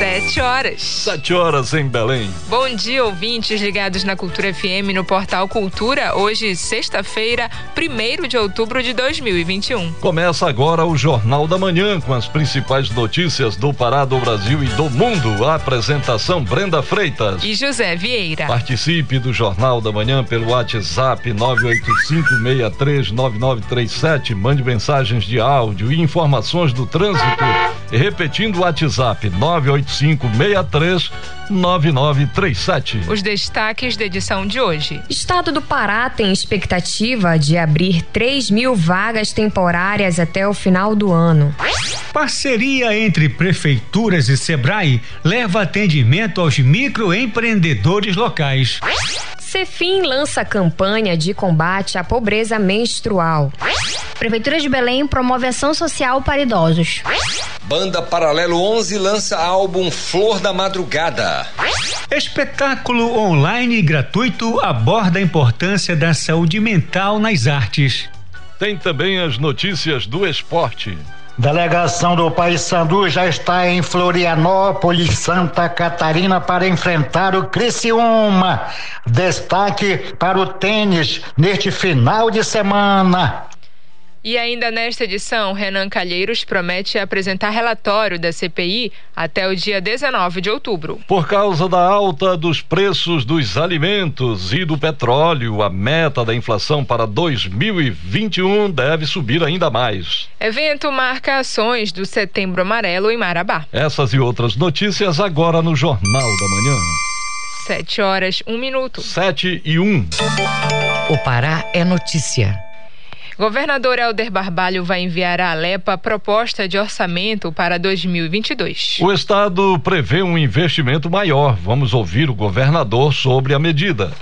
Sete horas. Sete horas em Belém. Bom dia, ouvintes ligados na Cultura FM no portal Cultura. Hoje, sexta-feira, 1 de outubro de 2021. Começa agora o Jornal da Manhã com as principais notícias do Pará, do Brasil e do mundo. A apresentação Brenda Freitas e José Vieira. Participe do Jornal da Manhã pelo WhatsApp 985639937. Mande mensagens de áudio e informações do trânsito. Repetindo o WhatsApp 985 3563 9937. Os destaques da edição de hoje. Estado do Pará tem expectativa de abrir 3 mil vagas temporárias até o final do ano. Parceria entre prefeituras e Sebrae leva atendimento aos microempreendedores locais. Cefim lança campanha de combate à pobreza menstrual. Prefeitura de Belém promove ação social para idosos. Banda Paralelo 11 lança álbum Flor da Madrugada. Espetáculo online gratuito aborda a importância da saúde mental nas artes. Tem também as notícias do esporte. Delegação do Paysandu já está em Florianópolis, Santa Catarina, para enfrentar o Criciúma. Destaque para o tênis neste final de semana. E ainda nesta edição, Renan Calheiros promete apresentar relatório da CPI até o dia 19 de outubro. Por causa da alta dos preços dos alimentos e do petróleo, a meta da inflação para 2021 deve subir ainda mais. Evento marca ações do Setembro Amarelo em Marabá. Essas e outras notícias agora no Jornal da Manhã. Sete horas, um minuto. Sete e um. O Pará é notícia. Governador Helder Barbalho vai enviar à Alepa proposta de orçamento para 2022. O Estado prevê um investimento maior. Vamos ouvir o governador sobre a medida.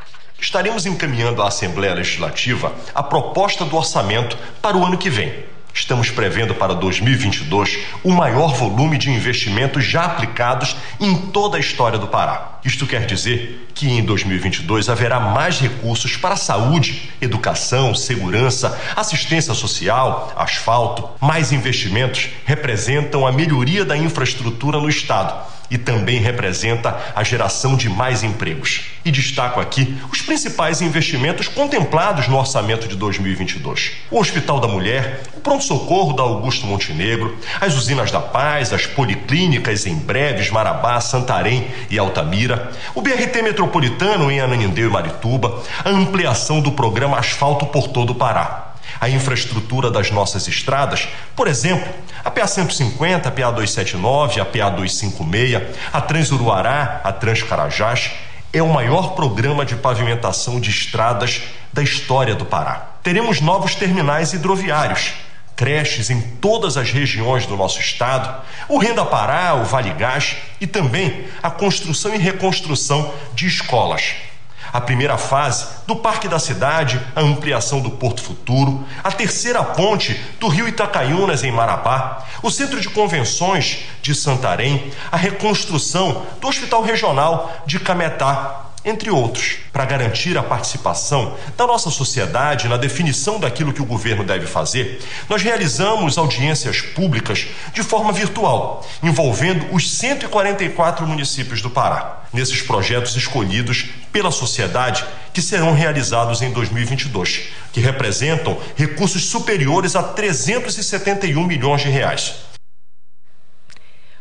Estaremos encaminhando à Assembleia Legislativa a proposta do orçamento para o ano que vem. Estamos prevendo para 2022 o maior volume de investimentos já aplicados em toda a história do Pará. Isto quer dizer que em 2022 haverá mais recursos para saúde, educação, segurança, assistência social, asfalto. Mais investimentos representam a melhoria da infraestrutura no Estado e também representa a geração de mais empregos. E destaco aqui os principais investimentos contemplados no orçamento de 2022: o Hospital da Mulher, o pronto-socorro da Augusto Montenegro, as usinas da Paz, as policlínicas em Breves, Marabá, Santarém e Altamira, o BRT metropolitano em Ananindeu e Marituba, a ampliação do programa Asfalto por todo o Pará a infraestrutura das nossas estradas, por exemplo, a PA 150, a PA 279, a PA 256, a Transuruará, a Transcarajás, é o maior programa de pavimentação de estradas da história do Pará. Teremos novos terminais hidroviários, creches em todas as regiões do nosso estado, o Renda Pará, o Vale Gás e também a construção e reconstrução de escolas a primeira fase do Parque da Cidade, a ampliação do Porto Futuro, a terceira ponte do Rio Itacaiunas em Marabá, o Centro de Convenções de Santarém, a reconstrução do Hospital Regional de Cametá entre outros, para garantir a participação da nossa sociedade na definição daquilo que o governo deve fazer, nós realizamos audiências públicas de forma virtual, envolvendo os 144 municípios do Pará, nesses projetos escolhidos pela sociedade que serão realizados em 2022, que representam recursos superiores a 371 milhões de reais.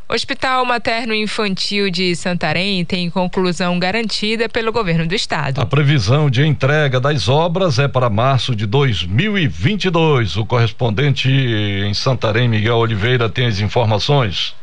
Hospital Materno Infantil de Santarém tem conclusão garantida pelo governo do estado. A previsão de entrega das obras é para março de 2022. O correspondente em Santarém, Miguel Oliveira, tem as informações.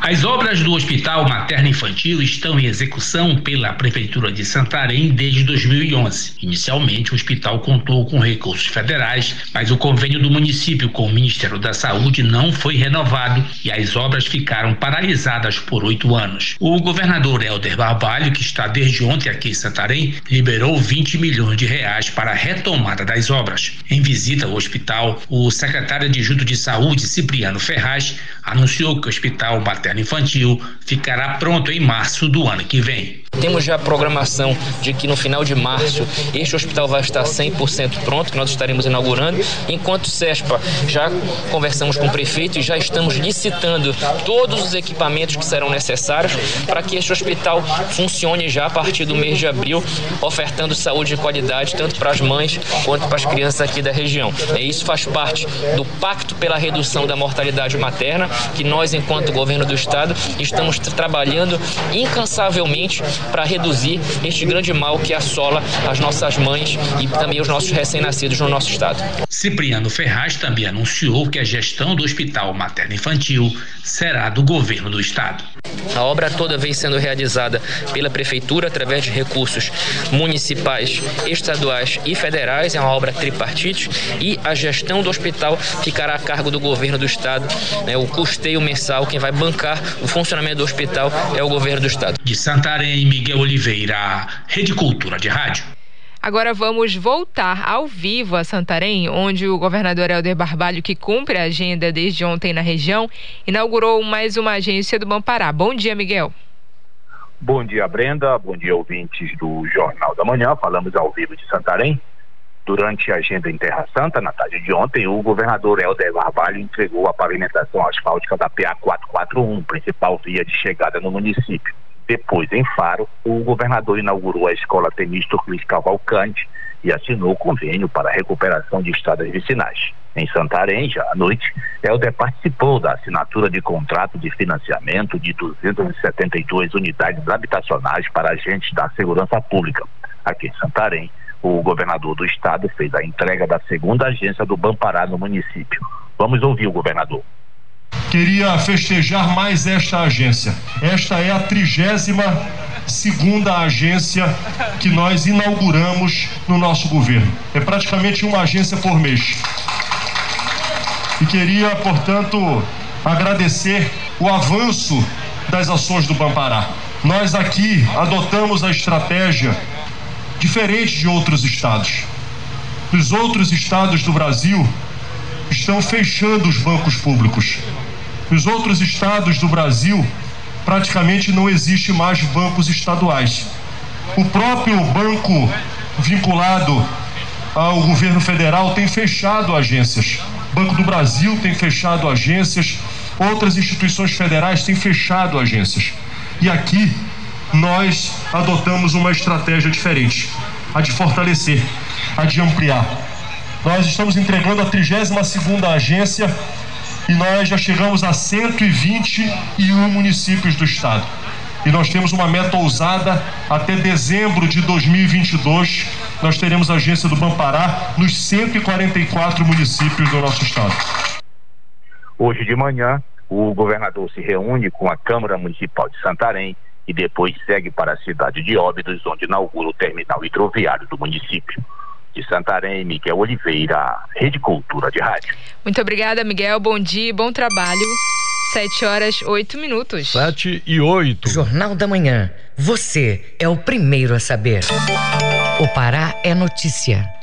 As obras do Hospital Materno Infantil estão em execução pela Prefeitura de Santarém desde 2011. Inicialmente, o hospital contou com recursos federais, mas o convênio do município com o Ministério da Saúde não foi renovado e as obras ficaram paralisadas por oito anos. O governador Helder Barbalho, que está desde ontem aqui em Santarém, liberou 20 milhões de reais para a retomada das obras. Em visita ao hospital, o secretário adjunto de Saúde, Cipriano Ferraz, anunciou que o Hospital Materno materno infantil ficará pronto em março do ano que vem. Temos já a programação de que no final de março este hospital vai estar 100% pronto, que nós estaremos inaugurando. Enquanto CESPA, já conversamos com o prefeito e já estamos licitando todos os equipamentos que serão necessários para que este hospital funcione já a partir do mês de abril, ofertando saúde de qualidade tanto para as mães quanto para as crianças aqui da região. É, isso faz parte do Pacto pela Redução da Mortalidade Materna, que nós, enquanto governo do Estado, estamos trabalhando incansavelmente para reduzir este grande mal que assola as nossas mães e também os nossos recém-nascidos no nosso estado. Cipriano Ferraz também anunciou que a gestão do Hospital Materno Infantil será do governo do estado. A obra toda vem sendo realizada pela prefeitura através de recursos municipais, estaduais e federais. É uma obra tripartite e a gestão do hospital ficará a cargo do governo do estado. Né? O custeio mensal, quem vai bancar o funcionamento do hospital é o governo do estado. De Santarém, Miguel Oliveira, Rede Cultura de Rádio. Agora vamos voltar ao vivo a Santarém, onde o governador Helder Barbalho, que cumpre a agenda desde ontem na região, inaugurou mais uma agência do Bampará. Bom dia, Miguel. Bom dia, Brenda. Bom dia, ouvintes do Jornal da Manhã. Falamos ao vivo de Santarém. Durante a agenda em Terra Santa, na tarde de ontem, o governador Helder Barbalho entregou a pavimentação asfáltica da PA 441, principal via de chegada no município. Depois, em Faro, o governador inaugurou a escola Temístocles Luiz Cavalcante e assinou o convênio para a recuperação de estradas vicinais. Em Santarém, já à noite, Helder participou da assinatura de contrato de financiamento de 272 unidades habitacionais para agentes da segurança pública. Aqui em Santarém, o governador do estado fez a entrega da segunda agência do Bampará no município. Vamos ouvir o governador queria festejar mais esta agência. Esta é a trigésima segunda agência que nós inauguramos no nosso governo. É praticamente uma agência por mês. E queria, portanto, agradecer o avanço das ações do Bampará. Nós aqui adotamos a estratégia diferente de outros estados. Nos outros estados do Brasil, estão fechando os bancos públicos. Nos outros estados do Brasil, praticamente não existe mais bancos estaduais. O próprio banco vinculado ao governo federal tem fechado agências. Banco do Brasil tem fechado agências, outras instituições federais têm fechado agências. E aqui nós adotamos uma estratégia diferente, a de fortalecer, a de ampliar. Nós estamos entregando a 32 segunda agência e nós já chegamos a 121 municípios do estado. E nós temos uma meta ousada até dezembro de 2022. Nós teremos agência do Bampará nos 144 municípios do nosso estado. Hoje de manhã, o governador se reúne com a Câmara Municipal de Santarém e depois segue para a cidade de Óbidos, onde inaugura o terminal hidroviário do município de Santarém, Miguel Oliveira, Rede Cultura de Rádio. Muito obrigada, Miguel. Bom dia, bom trabalho. Sete horas, oito minutos. Sete e oito. Jornal da Manhã. Você é o primeiro a saber. O Pará é notícia.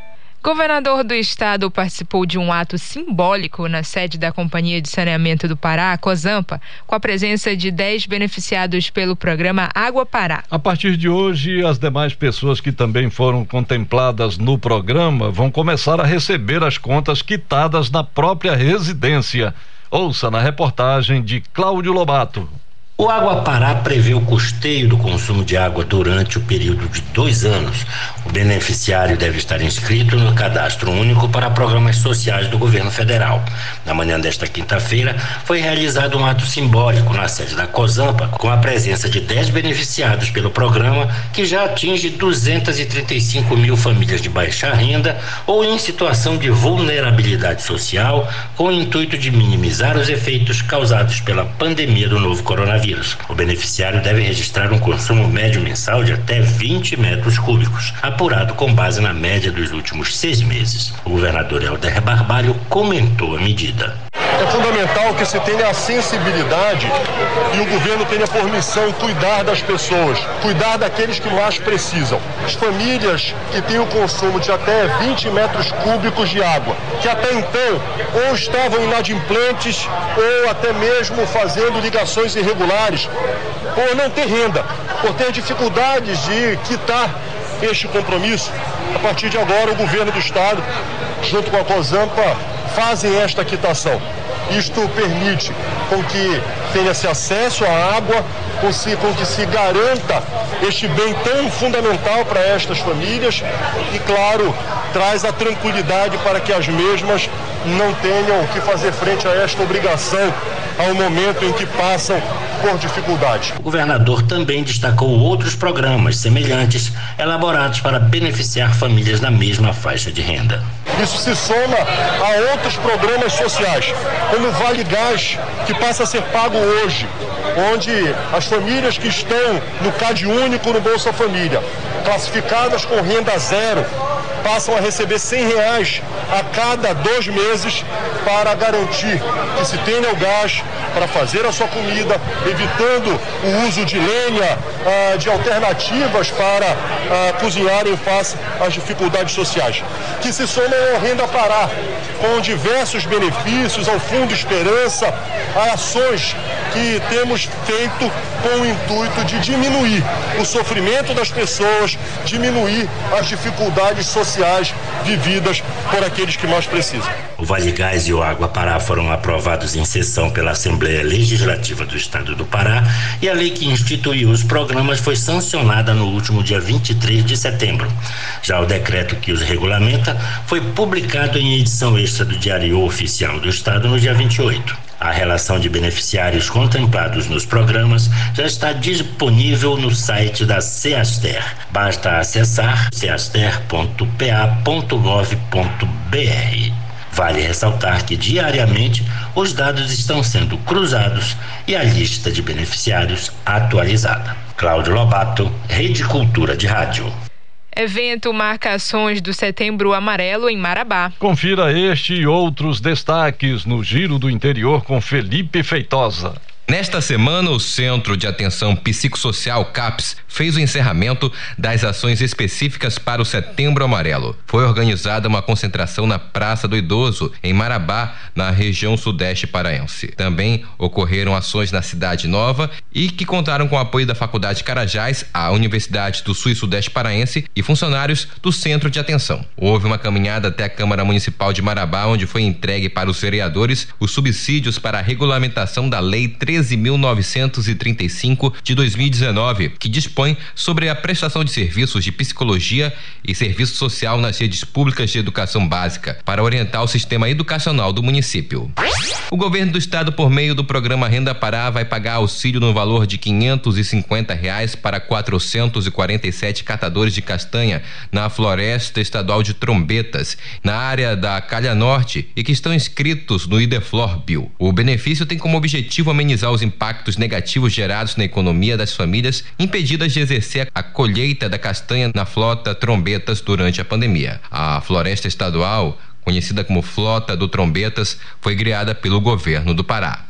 Governador do estado participou de um ato simbólico na sede da Companhia de Saneamento do Pará, COSAMPA, com a presença de 10 beneficiados pelo programa Água Pará. A partir de hoje, as demais pessoas que também foram contempladas no programa vão começar a receber as contas quitadas na própria residência. Ouça na reportagem de Cláudio Lobato. O Água Pará prevê o custeio do consumo de água durante o período de dois anos. O beneficiário deve estar inscrito no cadastro único para programas sociais do governo federal. Na manhã desta quinta-feira, foi realizado um ato simbólico na sede da COSAMPA, com a presença de 10 beneficiados pelo programa, que já atinge 235 mil famílias de baixa renda ou em situação de vulnerabilidade social, com o intuito de minimizar os efeitos causados pela pandemia do novo coronavírus coronavírus. O beneficiário deve registrar um consumo médio mensal de até 20 metros cúbicos, apurado com base na média dos últimos seis meses. O governador Helder Barbalho comentou a medida. É fundamental que se tenha a sensibilidade e o governo tenha por missão cuidar das pessoas, cuidar daqueles que mais precisam. As famílias que têm o consumo de até 20 metros cúbicos de água, que até então ou estavam inadimplentes ou até mesmo fazendo ligações irregulares, por não ter renda. por ter dificuldades de quitar este compromisso. A partir de agora, o governo do estado, junto com a COSAMPA, fazem esta quitação. Isto permite com que tenha-se acesso à água, com, se, com que se garanta este bem tão fundamental para estas famílias e, claro, traz a tranquilidade para que as mesmas não tenham que fazer frente a esta obrigação ao momento em que passam por dificuldades. O governador também destacou outros programas semelhantes elaborados para beneficiar famílias na mesma faixa de renda. Isso se soma a outros programas sociais, como o Vale Gás, que passa a ser pago hoje, onde as famílias que estão no CAD único no Bolsa Família, classificadas com renda zero, passam a receber 100 reais a cada dois meses para garantir que se tenha o gás para fazer a sua comida, evitando o uso de lenha, ah, de alternativas para ah, cozinhar em face às dificuldades sociais. Que se somam ao Renda Pará, com diversos benefícios, ao Fundo Esperança, a ações que temos feito com o intuito de diminuir o sofrimento das pessoas, diminuir as dificuldades sociais vividas por aqueles que mais precisam. O Vale Gás e o Água Pará foram aprovados em sessão pela Assembleia Legislativa do Estado do Pará e a lei que instituiu os programas foi sancionada no último dia 23 de setembro. Já o decreto que os regulamenta foi publicado em edição extra do Diário Oficial do Estado no dia 28. A relação de beneficiários contemplados nos programas já está disponível no site da CEASTER. Basta acessar ceaster.pa.gov.br. Vale ressaltar que diariamente os dados estão sendo cruzados e a lista de beneficiários atualizada. Cláudio Lobato, Rede Cultura de Rádio. Evento Marcações do Setembro Amarelo em Marabá. Confira este e outros destaques no Giro do Interior com Felipe Feitosa. Nesta semana, o Centro de Atenção Psicossocial CAPS fez o encerramento das ações específicas para o Setembro Amarelo. Foi organizada uma concentração na Praça do Idoso, em Marabá, na região sudeste paraense. Também ocorreram ações na Cidade Nova e que contaram com o apoio da Faculdade Carajás, a Universidade do Sul e Sudeste Paraense e funcionários do Centro de Atenção. Houve uma caminhada até a Câmara Municipal de Marabá, onde foi entregue para os vereadores os subsídios para a regulamentação da Lei 3 13.935 de 2019, que dispõe sobre a prestação de serviços de psicologia e serviço social nas redes públicas de educação básica, para orientar o sistema educacional do município. O governo do estado, por meio do programa Renda Pará, vai pagar auxílio no valor de 550 reais para 447 catadores de castanha na floresta estadual de Trombetas, na área da Calha Norte e que estão inscritos no Ideflor Bill. O benefício tem como objetivo amenizar minimizar os impactos negativos gerados na economia das famílias impedidas de exercer a colheita da castanha na flota trombetas durante a pandemia. A floresta estadual conhecida como Flota do Trombetas, foi criada pelo governo do Pará.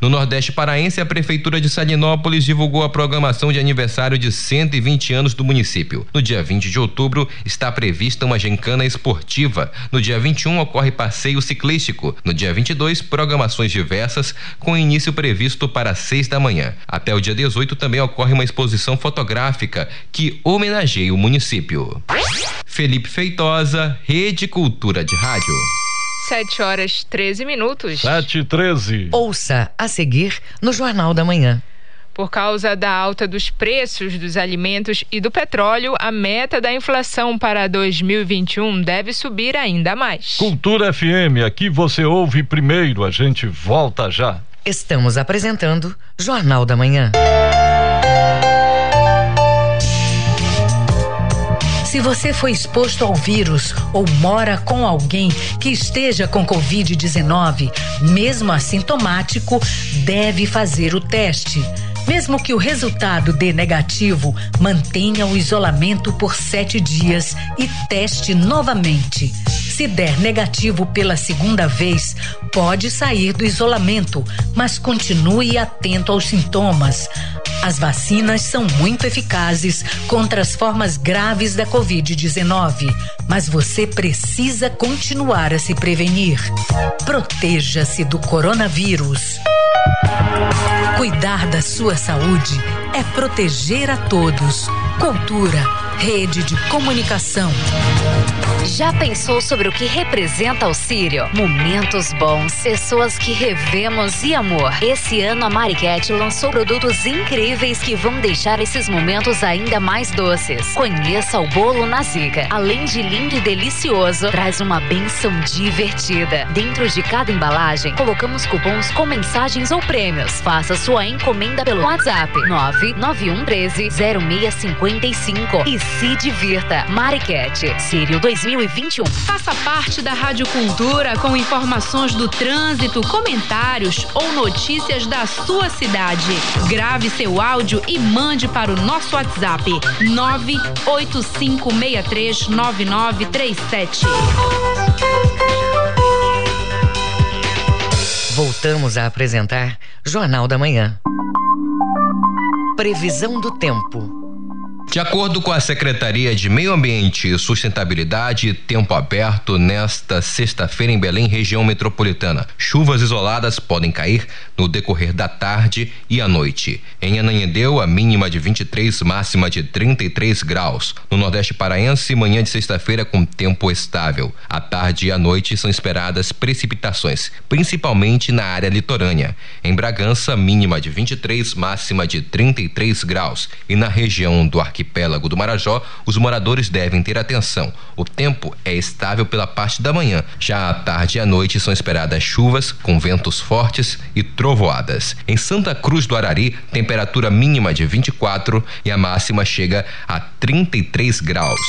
No Nordeste Paraense, a Prefeitura de Salinópolis divulgou a programação de aniversário de 120 anos do município. No dia 20 de outubro, está prevista uma gincana esportiva. No dia 21, ocorre passeio ciclístico. No dia 22, programações diversas, com início previsto para 6 da manhã. Até o dia 18, também ocorre uma exposição fotográfica que homenageia o município. Felipe Feitosa, Rede Cultura de Rádio. 7 horas 13 minutos. 7 e 13. Ouça a seguir no Jornal da Manhã. Por causa da alta dos preços dos alimentos e do petróleo, a meta da inflação para 2021 deve subir ainda mais. Cultura FM, aqui você ouve primeiro, a gente volta já. Estamos apresentando Jornal da Manhã. Se você foi exposto ao vírus ou mora com alguém que esteja com Covid-19, mesmo assintomático, deve fazer o teste. Mesmo que o resultado dê negativo, mantenha o isolamento por sete dias e teste novamente. Se der negativo pela segunda vez, pode sair do isolamento, mas continue atento aos sintomas. As vacinas são muito eficazes contra as formas graves da Covid-19, mas você precisa continuar a se prevenir. Proteja-se do coronavírus. Cuidar da sua saúde é proteger a todos. Cultura, rede de comunicação. Já pensou sobre o que representa o Sírio? Momentos bons, pessoas que revemos e amor. Esse ano a Mariquete lançou produtos incríveis que vão deixar esses momentos ainda mais doces. Conheça o bolo na Zica. Além de lindo e delicioso, traz uma benção divertida. Dentro de cada embalagem, colocamos cupons com mensagens ou prêmios. Faça sua encomenda pelo WhatsApp 99113 0655 e se divirta. Mariquete, Sírio 2021. Faça parte da Rádio Cultura com informações do trânsito, comentários ou notícias da sua cidade. Grave seu áudio e mande para o nosso WhatsApp 985639937. Voltamos a apresentar Jornal da Manhã. Previsão do tempo. De acordo com a Secretaria de Meio Ambiente e Sustentabilidade, tempo aberto nesta sexta-feira em Belém, região metropolitana. Chuvas isoladas podem cair no decorrer da tarde e à noite. Em Ananhedeu, a mínima de 23, máxima de 33 graus. No Nordeste Paraense, manhã de sexta-feira com tempo estável. À tarde e à noite são esperadas precipitações, principalmente na área litorânea. Em Bragança, mínima de 23, máxima de 33 graus. E na região do Arquipélago, arquipélago do Marajó, os moradores devem ter atenção. O tempo é estável pela parte da manhã. Já à tarde e à noite são esperadas chuvas com ventos fortes e trovoadas. Em Santa Cruz do Arari, temperatura mínima de 24 e a máxima chega a 33 graus.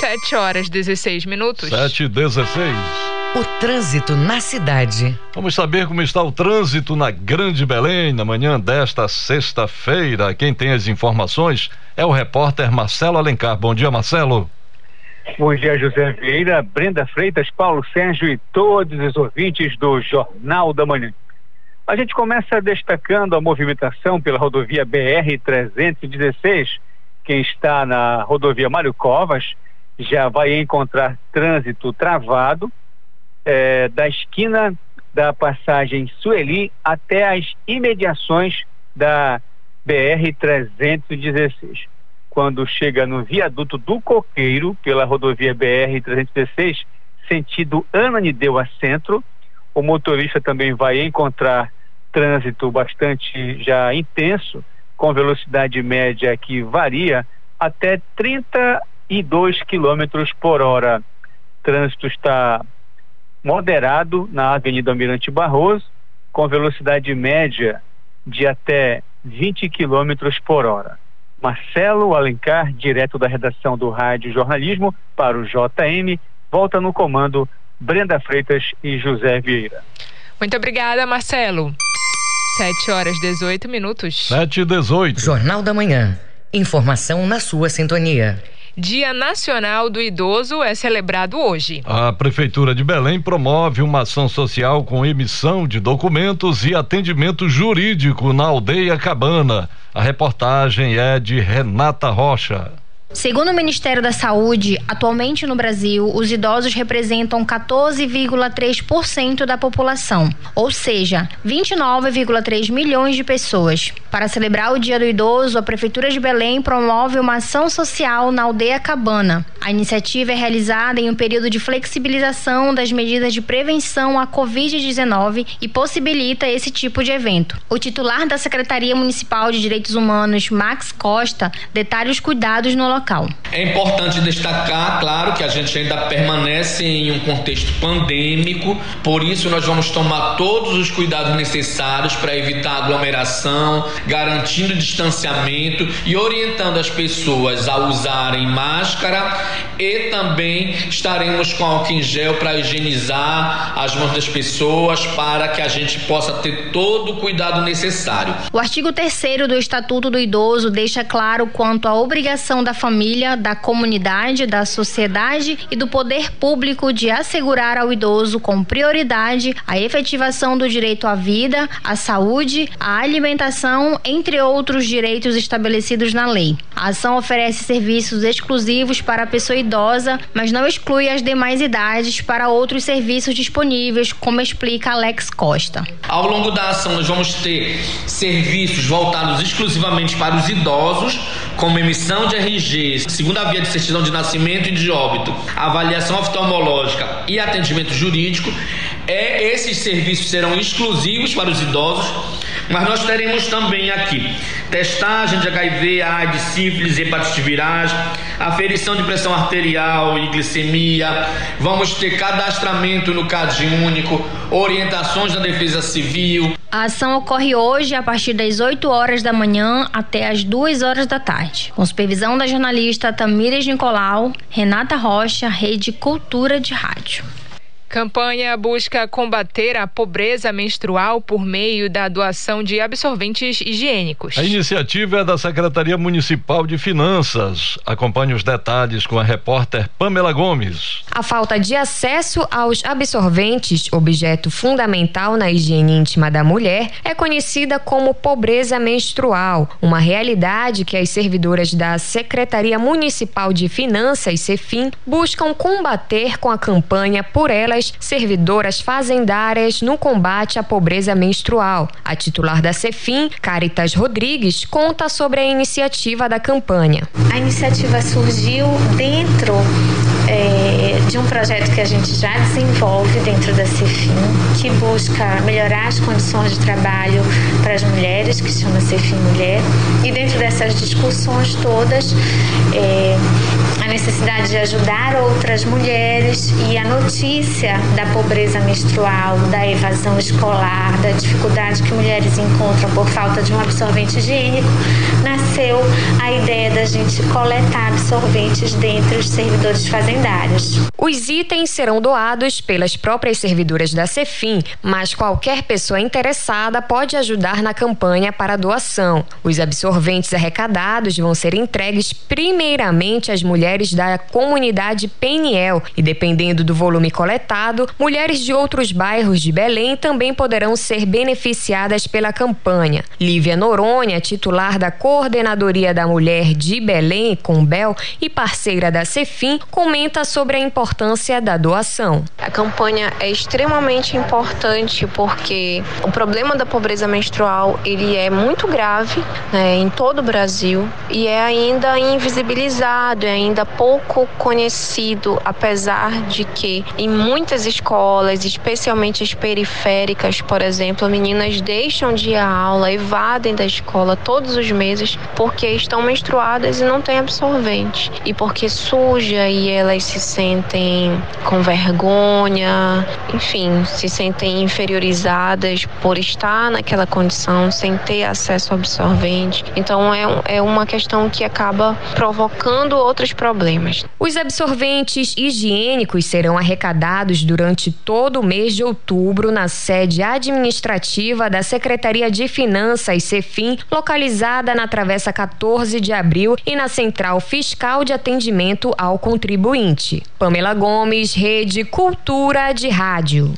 7 horas 16 minutos. 7 e 16. O trânsito na cidade. Vamos saber como está o trânsito na Grande Belém na manhã desta sexta-feira. Quem tem as informações é o repórter Marcelo Alencar. Bom dia, Marcelo. Bom dia, José Vieira, Brenda Freitas, Paulo Sérgio e todos os ouvintes do Jornal da Manhã. A gente começa destacando a movimentação pela rodovia BR-316. Quem está na rodovia Mário Covas já vai encontrar trânsito travado é, da esquina da passagem Sueli até as imediações da BR-316. Quando chega no viaduto do Coqueiro, pela rodovia BR-316, sentido Ananideu a centro, o motorista também vai encontrar trânsito bastante já intenso, com velocidade média que varia até 32 quilômetros por hora. Trânsito está moderado na Avenida Almirante Barroso, com velocidade média de até 20 km por hora. Marcelo Alencar, direto da redação do Rádio Jornalismo, para o JM, volta no comando Brenda Freitas e José Vieira. Muito obrigada, Marcelo. 7 horas 18 minutos. 7 e 18. Jornal da Manhã. Informação na sua sintonia. Dia Nacional do Idoso é celebrado hoje. A Prefeitura de Belém promove uma ação social com emissão de documentos e atendimento jurídico na aldeia Cabana. A reportagem é de Renata Rocha. Segundo o Ministério da Saúde, atualmente no Brasil, os idosos representam 14,3% da população, ou seja, 29,3 milhões de pessoas. Para celebrar o Dia do Idoso, a Prefeitura de Belém promove uma ação social na Aldeia Cabana. A iniciativa é realizada em um período de flexibilização das medidas de prevenção à Covid-19 e possibilita esse tipo de evento. O titular da Secretaria Municipal de Direitos Humanos, Max Costa, detalha os cuidados no local local. É importante destacar, claro, que a gente ainda permanece em um contexto pandêmico, por isso nós vamos tomar todos os cuidados necessários para evitar aglomeração, garantindo distanciamento e orientando as pessoas a usarem máscara e também estaremos com álcool em gel para higienizar as mãos das pessoas para que a gente possa ter todo o cuidado necessário. O artigo 3 do Estatuto do Idoso deixa claro quanto à obrigação da família família, da comunidade, da sociedade e do poder público de assegurar ao idoso com prioridade a efetivação do direito à vida, à saúde, à alimentação, entre outros direitos estabelecidos na lei. A ação oferece serviços exclusivos para a pessoa idosa mas não exclui as demais idades para outros serviços disponíveis, como explica Alex Costa. Ao longo da ação, nós vamos ter serviços voltados exclusivamente para os idosos, como emissão de RG, segunda via de certidão de nascimento e de óbito, avaliação oftalmológica e atendimento jurídico. É, esses serviços serão exclusivos para os idosos, mas nós teremos também aqui testagem de HIV, AIDS, sífilis, hepatite virais, aferição de pressão arterial e glicemia. Vamos ter cadastramento no CAD único, orientações da Defesa Civil. A ação ocorre hoje a partir das 8 horas da manhã até as 2 horas da tarde, com supervisão da jornalista Tamires Nicolau, Renata Rocha, Rede Cultura de Rádio. Campanha busca combater a pobreza menstrual por meio da doação de absorventes higiênicos. A iniciativa é da Secretaria Municipal de Finanças. Acompanhe os detalhes com a repórter Pamela Gomes. A falta de acesso aos absorventes, objeto fundamental na higiene íntima da mulher, é conhecida como pobreza menstrual, uma realidade que as servidoras da Secretaria Municipal de Finanças, CEFIM, buscam combater com a campanha por elas servidoras fazendárias no combate à pobreza menstrual. A titular da Cefim, Caritas Rodrigues, conta sobre a iniciativa da campanha. A iniciativa surgiu dentro é, de um projeto que a gente já desenvolve dentro da Cefim, que busca melhorar as condições de trabalho para as mulheres, que chama Cefim Mulher. E dentro dessas discussões todas, é, necessidade de ajudar outras mulheres e a notícia da pobreza menstrual, da evasão escolar, da dificuldade que mulheres encontram por falta de um absorvente higiênico, nasceu a ideia da gente coletar absorventes dentre os servidores fazendários. Os itens serão doados pelas próprias servidoras da Cefim, mas qualquer pessoa interessada pode ajudar na campanha para doação. Os absorventes arrecadados vão ser entregues primeiramente às mulheres da comunidade Peniel e dependendo do volume coletado, mulheres de outros bairros de Belém também poderão ser beneficiadas pela campanha. Lívia Noronha, titular da Coordenadoria da Mulher de Belém, Combel, e parceira da Cefim, comenta sobre a importância da doação. A campanha é extremamente importante porque o problema da pobreza menstrual ele é muito grave né, em todo o Brasil e é ainda invisibilizado, é ainda pouco conhecido, apesar de que em muitas escolas, especialmente as periféricas, por exemplo, meninas deixam de ir à aula, evadem da escola todos os meses porque estão menstruadas e não têm absorvente. E porque suja e elas se sentem com vergonha, enfim, se sentem inferiorizadas por estar naquela condição sem ter acesso ao absorvente. Então é, é uma questão que acaba provocando outros problemas. Os absorventes higiênicos serão arrecadados durante todo o mês de outubro na sede administrativa da Secretaria de Finanças, CEFIM, localizada na Travessa 14 de Abril e na Central Fiscal de Atendimento ao Contribuinte. Pamela Gomes, Rede Cultura de Rádio.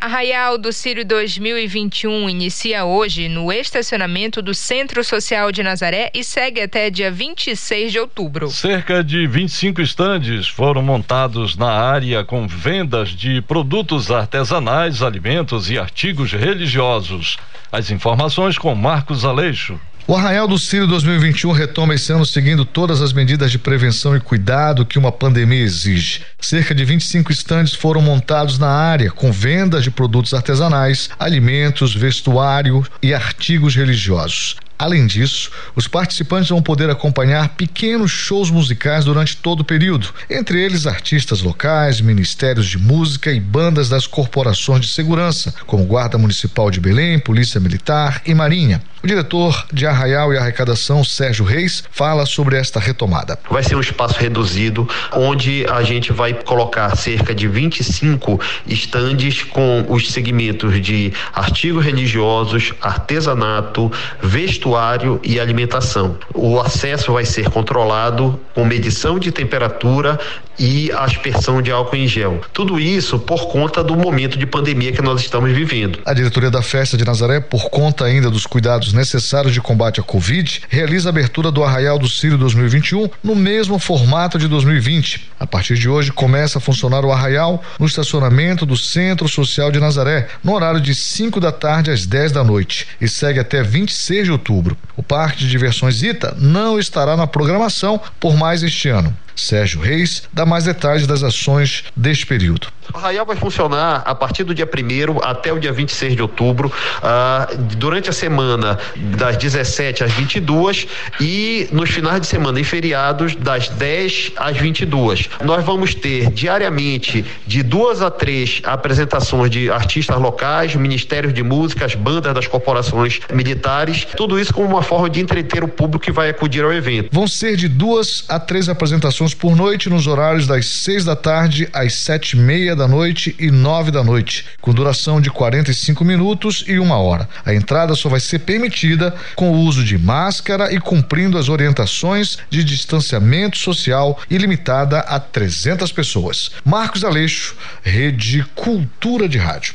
Arraial do Círio 2021 inicia hoje no estacionamento do Centro Social de Nazaré e segue até dia 26 de outubro. Cerca de 25 estandes foram montados na área com vendas de produtos artesanais, alimentos e artigos religiosos. As informações com Marcos Aleixo. O Arraial do Círio 2021 retoma esse ano seguindo todas as medidas de prevenção e cuidado que uma pandemia exige. Cerca de 25 estandes foram montados na área, com vendas de produtos artesanais, alimentos, vestuário e artigos religiosos. Além disso, os participantes vão poder acompanhar pequenos shows musicais durante todo o período, entre eles artistas locais, ministérios de música e bandas das corporações de segurança, como Guarda Municipal de Belém, Polícia Militar e Marinha. O diretor de Arraial e Arrecadação, Sérgio Reis, fala sobre esta retomada. Vai ser um espaço reduzido, onde a gente vai colocar cerca de 25 estandes com os segmentos de artigos religiosos, artesanato, vestuário e alimentação. O acesso vai ser controlado com medição de temperatura e aspersão de álcool em gel. Tudo isso por conta do momento de pandemia que nós estamos vivendo. A diretoria da Festa de Nazaré, por conta ainda dos cuidados cuidados necessários de combate à Covid, realiza a abertura do Arraial do Círio 2021 no mesmo formato de 2020. A partir de hoje começa a funcionar o Arraial no estacionamento do Centro Social de Nazaré, no horário de 5 da tarde às 10 da noite e segue até 26 de outubro. O Parque de Diversões Ita não estará na programação por mais este ano. Sérgio Reis dá mais detalhes das ações deste período. O Arraial vai funcionar a partir do dia 1 até o dia 26 de outubro, uh, durante a semana das 17 às 22 e nos finais de semana e feriados das 10 às 22. Nós vamos ter diariamente de duas a três apresentações de artistas locais, ministérios de músicas, bandas das corporações militares, tudo isso como uma forma de entreter o público que vai acudir ao evento. Vão ser de duas a três apresentações por noite nos horários das 6 da tarde às sete e meia da noite e nove da noite, com duração de 45 minutos e uma hora. A entrada só vai ser permitida com o uso de máscara e cumprindo as orientações de distanciamento social limitada a 300 pessoas. Marcos Aleixo, Rede Cultura de Rádio.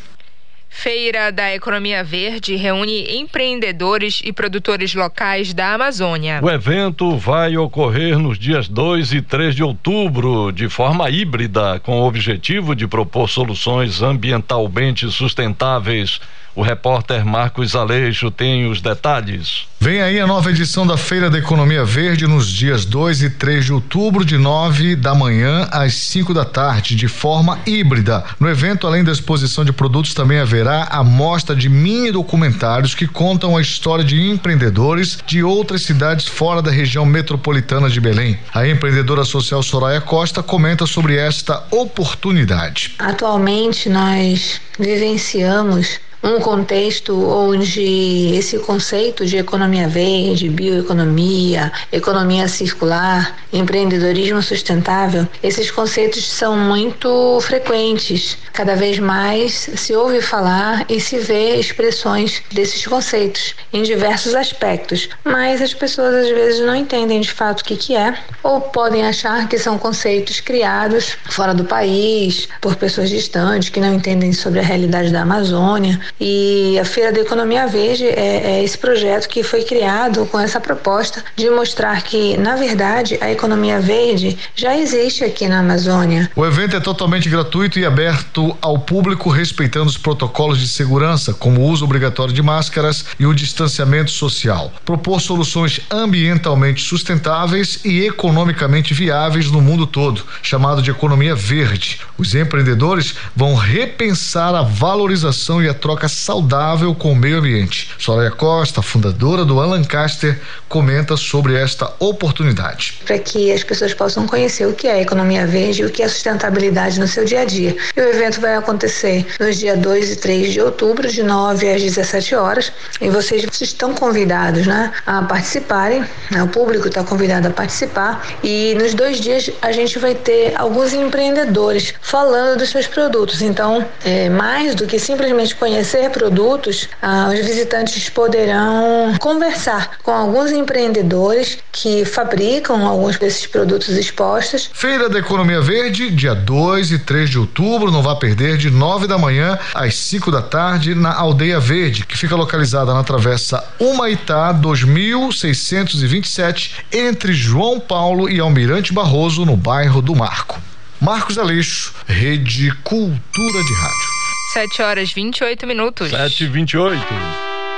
Feira da Economia Verde reúne empreendedores e produtores locais da Amazônia. O evento vai ocorrer nos dias 2 e 3 de outubro, de forma híbrida, com o objetivo de propor soluções ambientalmente sustentáveis o repórter Marcos Aleixo tem os detalhes. Vem aí a nova edição da Feira da Economia Verde nos dias 2 e 3 de outubro, de 9 da manhã às 5 da tarde, de forma híbrida. No evento, além da exposição de produtos, também haverá a mostra de mini documentários que contam a história de empreendedores de outras cidades fora da região metropolitana de Belém. A empreendedora social Soraya Costa comenta sobre esta oportunidade. Atualmente, nós vivenciamos um contexto onde esse conceito de economia verde, bioeconomia, economia circular, empreendedorismo sustentável, esses conceitos são muito frequentes. Cada vez mais se ouve falar e se vê expressões desses conceitos em diversos aspectos, mas as pessoas às vezes não entendem de fato o que, que é ou podem achar que são conceitos criados fora do país por pessoas distantes que não entendem sobre a realidade da Amazônia e a Feira da Economia Verde é, é esse projeto que foi criado com essa proposta de mostrar que, na verdade, a economia verde já existe aqui na Amazônia. O evento é totalmente gratuito e aberto ao público, respeitando os protocolos de segurança, como o uso obrigatório de máscaras e o distanciamento social. Propor soluções ambientalmente sustentáveis e economicamente viáveis no mundo todo, chamado de economia verde. Os empreendedores vão repensar a valorização e a troca troca saudável com o meio ambiente. Soraya Costa, fundadora do Lancaster, comenta sobre esta oportunidade. Para que as pessoas possam conhecer o que é economia verde e o que é sustentabilidade no seu dia a dia. E o evento vai acontecer nos dias 2 e 3 de outubro, de 9 às 17 horas. E vocês estão convidados né, a participarem, né, o público está convidado a participar. E nos dois dias a gente vai ter alguns empreendedores falando dos seus produtos. Então, é, mais do que simplesmente conhecer conhecer produtos, ah, os visitantes poderão conversar com alguns empreendedores que fabricam alguns desses produtos expostos. Feira da Economia Verde, dia 2 e 3 de outubro, não vá perder, de 9 da manhã às 5 da tarde, na Aldeia Verde, que fica localizada na Travessa Humaitá 2627, entre João Paulo e Almirante Barroso, no bairro do Marco. Marcos Aleixo, Rede Cultura de Rádio. 7 horas 28 minutos. 7 e 28.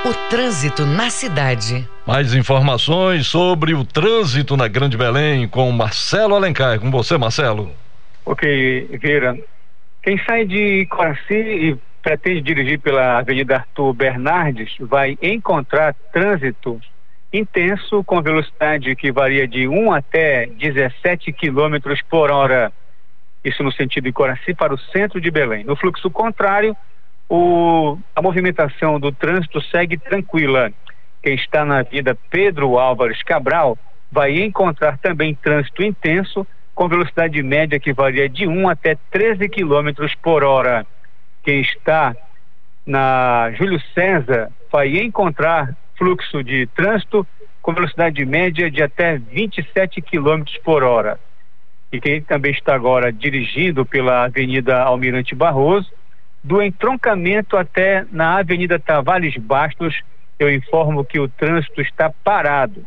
O trânsito na cidade. Mais informações sobre o trânsito na Grande Belém com Marcelo Alencar. Com você, Marcelo. Ok, Vera. Quem sai de Coraci e pretende dirigir pela Avenida Arthur Bernardes vai encontrar trânsito intenso com velocidade que varia de 1 até 17 quilômetros por hora isso no sentido de Coraci para o centro de Belém. No fluxo contrário, o, a movimentação do trânsito segue tranquila. Quem está na vida Pedro Álvares Cabral vai encontrar também trânsito intenso com velocidade média que varia de 1 até 13 quilômetros por hora. Quem está na Júlio César vai encontrar fluxo de trânsito com velocidade média de até 27 quilômetros por hora e quem também está agora dirigindo pela Avenida Almirante Barroso, do entroncamento até na Avenida Tavares Bastos, eu informo que o trânsito está parado,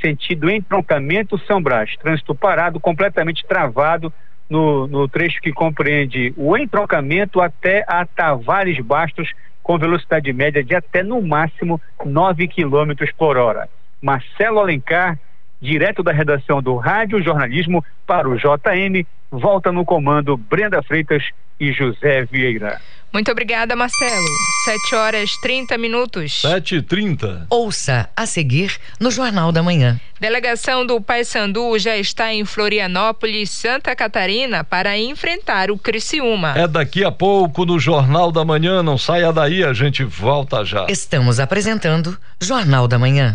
sentido entroncamento São Brás, trânsito parado, completamente travado no, no trecho que compreende o entroncamento até a Tavares Bastos, com velocidade média de até no máximo 9 km por hora. Marcelo Alencar, direto da redação do Rádio Jornalismo para o JM, volta no comando Brenda Freitas e José Vieira. Muito obrigada, Marcelo. 7 horas 30 minutos. 7 e 30 Ouça a seguir no Jornal da Manhã. Delegação do Paysandu já está em Florianópolis, Santa Catarina, para enfrentar o Criciúma. É daqui a pouco no Jornal da Manhã. Não saia daí, a gente volta já. Estamos apresentando Jornal da Manhã.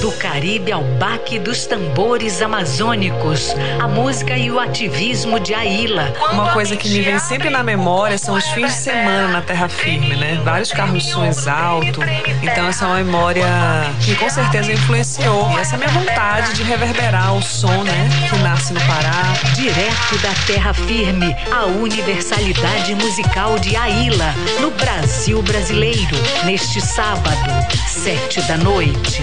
Do Caribe ao baque dos tambores amazônicos, a música e o ativismo de Aila. Uma coisa que me vem sempre na memória são os fins de semana na terra firme, né? Vários carros sons alto. Então essa é uma memória que com certeza influenciou. E essa é a minha vontade de reverberar o som, né? Que nasce no Pará. Direto da terra firme, a universalidade musical de Aila, no Brasil brasileiro, neste sábado, sete da noite.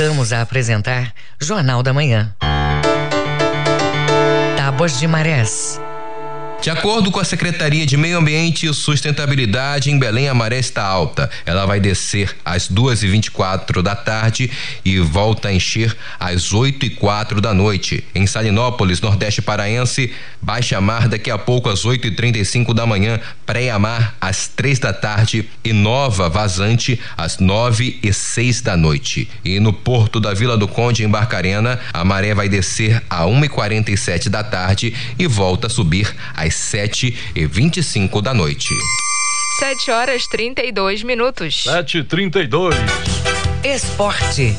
Voltamos a apresentar Jornal da Manhã. Tábuas de Marés. De acordo com a Secretaria de Meio Ambiente e Sustentabilidade, em Belém a maré está alta. Ela vai descer às duas e vinte e quatro da tarde e volta a encher às oito e quatro da noite. Em Salinópolis, Nordeste Paraense, baixa mar daqui a pouco às oito e trinta e cinco da manhã, pré-mar às três da tarde e nova vazante às nove e seis da noite. E no porto da Vila do Conde, em Barcarena, a maré vai descer a uma e quarenta e sete da tarde e volta a subir às às sete e vinte e cinco da noite. 7 horas 32 minutos. 7 e 32 Esporte.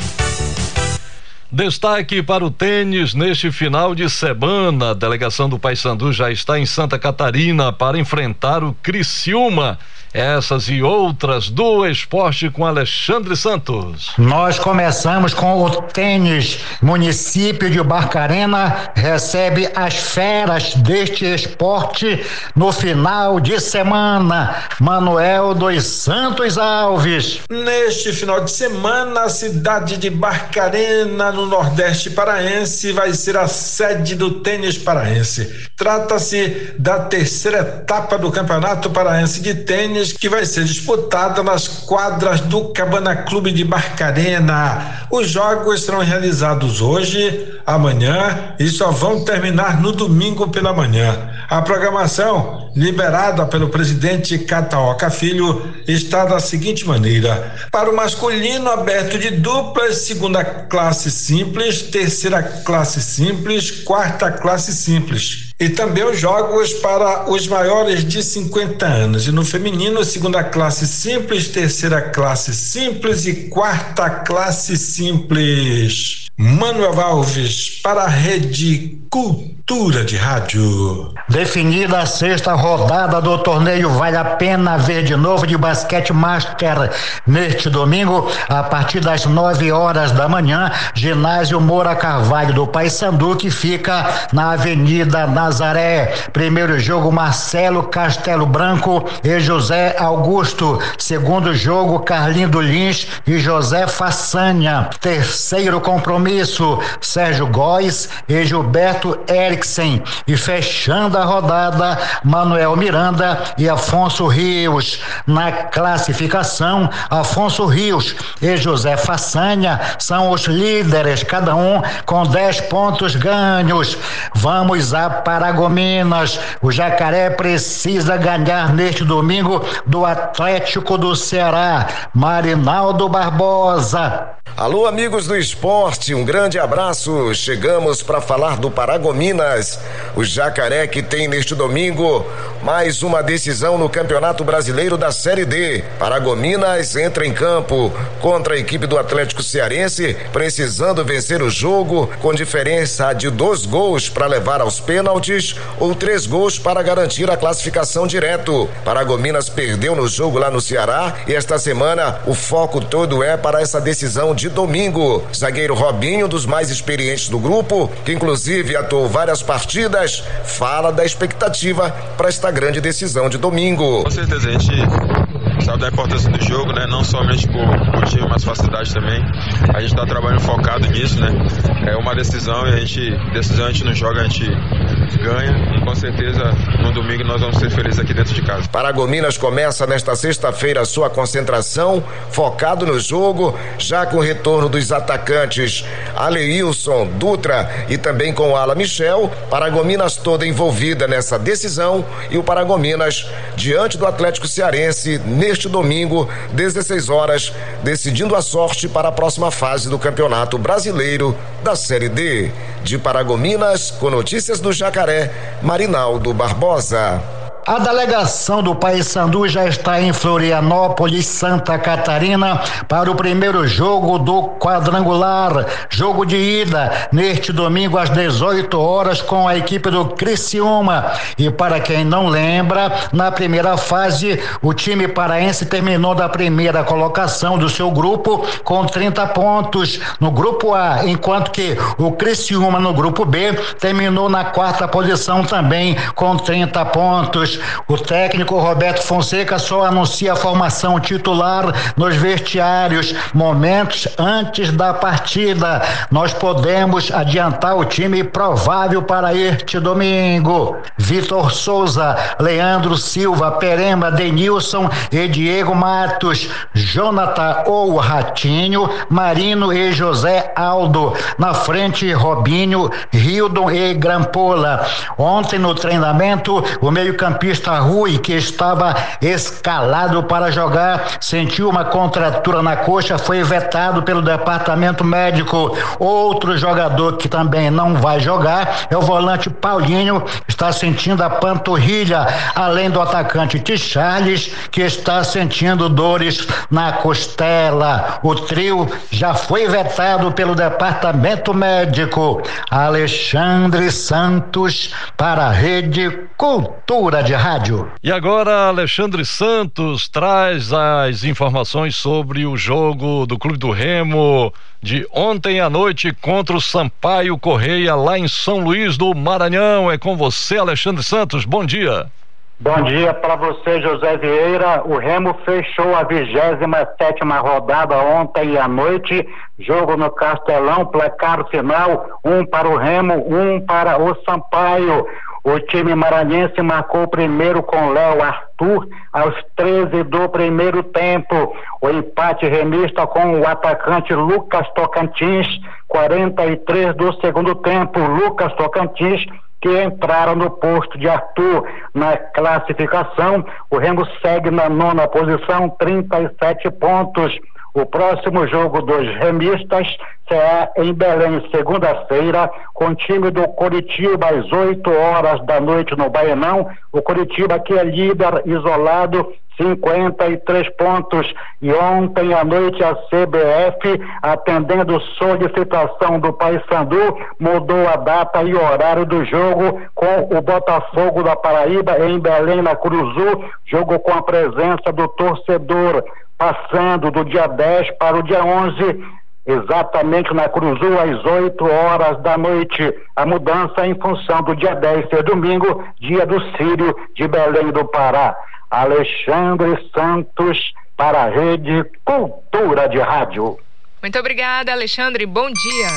Destaque para o tênis neste final de semana. A delegação do Paysandu já está em Santa Catarina para enfrentar o Criciúma. Essas e outras do esporte com Alexandre Santos. Nós começamos com o tênis. Município de Barcarena recebe as feras deste esporte no final de semana. Manuel dos Santos Alves. Neste final de semana, a cidade de Barcarena, no Nordeste Paraense, vai ser a sede do tênis paraense. Trata-se da terceira etapa do Campeonato Paraense de Tênis que vai ser disputada nas quadras do Cabana Clube de Barcarena. Os jogos serão realizados hoje, amanhã e só vão terminar no domingo pela manhã. A programação, liberada pelo presidente Cataoca Filho, está da seguinte maneira: para o masculino aberto de duplas, segunda classe simples, terceira classe simples, quarta classe simples. E também os jogos para os maiores de 50 anos. E no feminino, segunda classe simples, terceira classe simples e quarta classe simples. Manuel Alves para a Rede Cultura de Rádio. Definida a sexta rodada do torneio Vale a Pena Ver de Novo de Basquete Master neste domingo, a partir das 9 horas da manhã, ginásio Moura Carvalho do Paysandu, que fica na Avenida Nazaré. Primeiro jogo, Marcelo Castelo Branco e José Augusto. Segundo jogo, Carlindo Lins e José Façanha. Terceiro compromisso Sérgio Góes e Gilberto Eriksen. E fechando a rodada, Manuel Miranda e Afonso Rios. Na classificação, Afonso Rios e José Façanha são os líderes, cada um com 10 pontos ganhos. Vamos a Paragominas. O Jacaré precisa ganhar neste domingo do Atlético do Ceará. Marinaldo Barbosa. Alô, amigos do esporte, um grande abraço. Chegamos para falar do Paragominas, o Jacaré que tem neste domingo mais uma decisão no Campeonato Brasileiro da Série D. Paragominas entra em campo contra a equipe do Atlético Cearense, precisando vencer o jogo com diferença de dois gols para levar aos pênaltis ou três gols para garantir a classificação direto. Paragominas perdeu no jogo lá no Ceará e esta semana o foco todo é para essa decisão de domingo. Zagueiro Robinho, dos mais experientes do grupo, que inclusive atuou várias partidas, fala da expectativa para esta grande decisão de domingo. Com certeza, a gente sabe da importância do jogo, né? Não somente por motivo, mas facilidade também. A gente está trabalhando focado nisso, né? É uma decisão e a gente, decisão a gente não joga, a gente ganha e com certeza no domingo nós vamos ser felizes aqui dentro de casa. Paragominas começa nesta sexta-feira sua concentração, focado no jogo, já com o retorno dos atacantes Aleilson, Dutra e também com Ala Michel. Paragominas toda envolvida nessa decisão e o Paragominas diante do Atlético Cearense neste domingo, 16 horas, decidindo a sorte para a próxima fase do Campeonato Brasileiro da Série D. De Paragominas, com notícias do Jacaré, Marinaldo Barbosa. A delegação do Paysandu já está em Florianópolis, Santa Catarina, para o primeiro jogo do quadrangular, jogo de ida, neste domingo às 18 horas com a equipe do Criciúma. E para quem não lembra, na primeira fase, o time paraense terminou da primeira colocação do seu grupo com 30 pontos no grupo A, enquanto que o Criciúma no grupo B terminou na quarta posição também com 30 pontos. O técnico Roberto Fonseca só anuncia a formação titular nos vestiários momentos antes da partida. Nós podemos adiantar o time provável para este domingo. Vitor Souza, Leandro Silva, Perema, Denilson e Diego Matos, Jonathan ou Ratinho, Marino e José Aldo. Na frente, Robinho, Hildon e Grampola. Ontem no treinamento, o meio-campista campista Rui, que estava escalado para jogar, sentiu uma contratura na coxa, foi vetado pelo departamento médico. Outro jogador que também não vai jogar é o volante Paulinho, está sentindo a panturrilha, além do atacante Ticharles, que está sentindo dores na costela. O trio já foi vetado pelo departamento médico. Alexandre Santos para a Rede Cultura de de rádio. E agora, Alexandre Santos traz as informações sobre o jogo do Clube do Remo de ontem à noite contra o Sampaio Correia, lá em São Luís do Maranhão. É com você, Alexandre Santos. Bom dia. Bom dia para você, José Vieira. O Remo fechou a 27 sétima rodada ontem à noite. Jogo no Castelão, placar final: um para o Remo, um para o Sampaio. O time maranhense marcou primeiro com Léo Arthur aos 13 do primeiro tempo. O empate remista com o atacante Lucas Tocantins, 43 do segundo tempo. Lucas Tocantins que entraram no posto de Arthur na classificação. O Remo segue na nona posição, 37 pontos. O próximo jogo dos remistas será em Belém, segunda-feira, com o time do Coritiba às 8 horas da noite no Baianão. O Coritiba que é líder isolado 53 pontos. E ontem à noite a CBF, atendendo solicitação do Paysandu, mudou a data e horário do jogo com o Botafogo da Paraíba em Belém, na Cruzu, jogo com a presença do torcedor passando do dia 10 para o dia 11, exatamente na Cruzul, às 8 horas da noite. A mudança em função do dia 10 ser domingo, dia do Sírio de Belém do Pará. Alexandre Santos para a Rede Cultura de Rádio. Muito obrigada, Alexandre. Bom dia.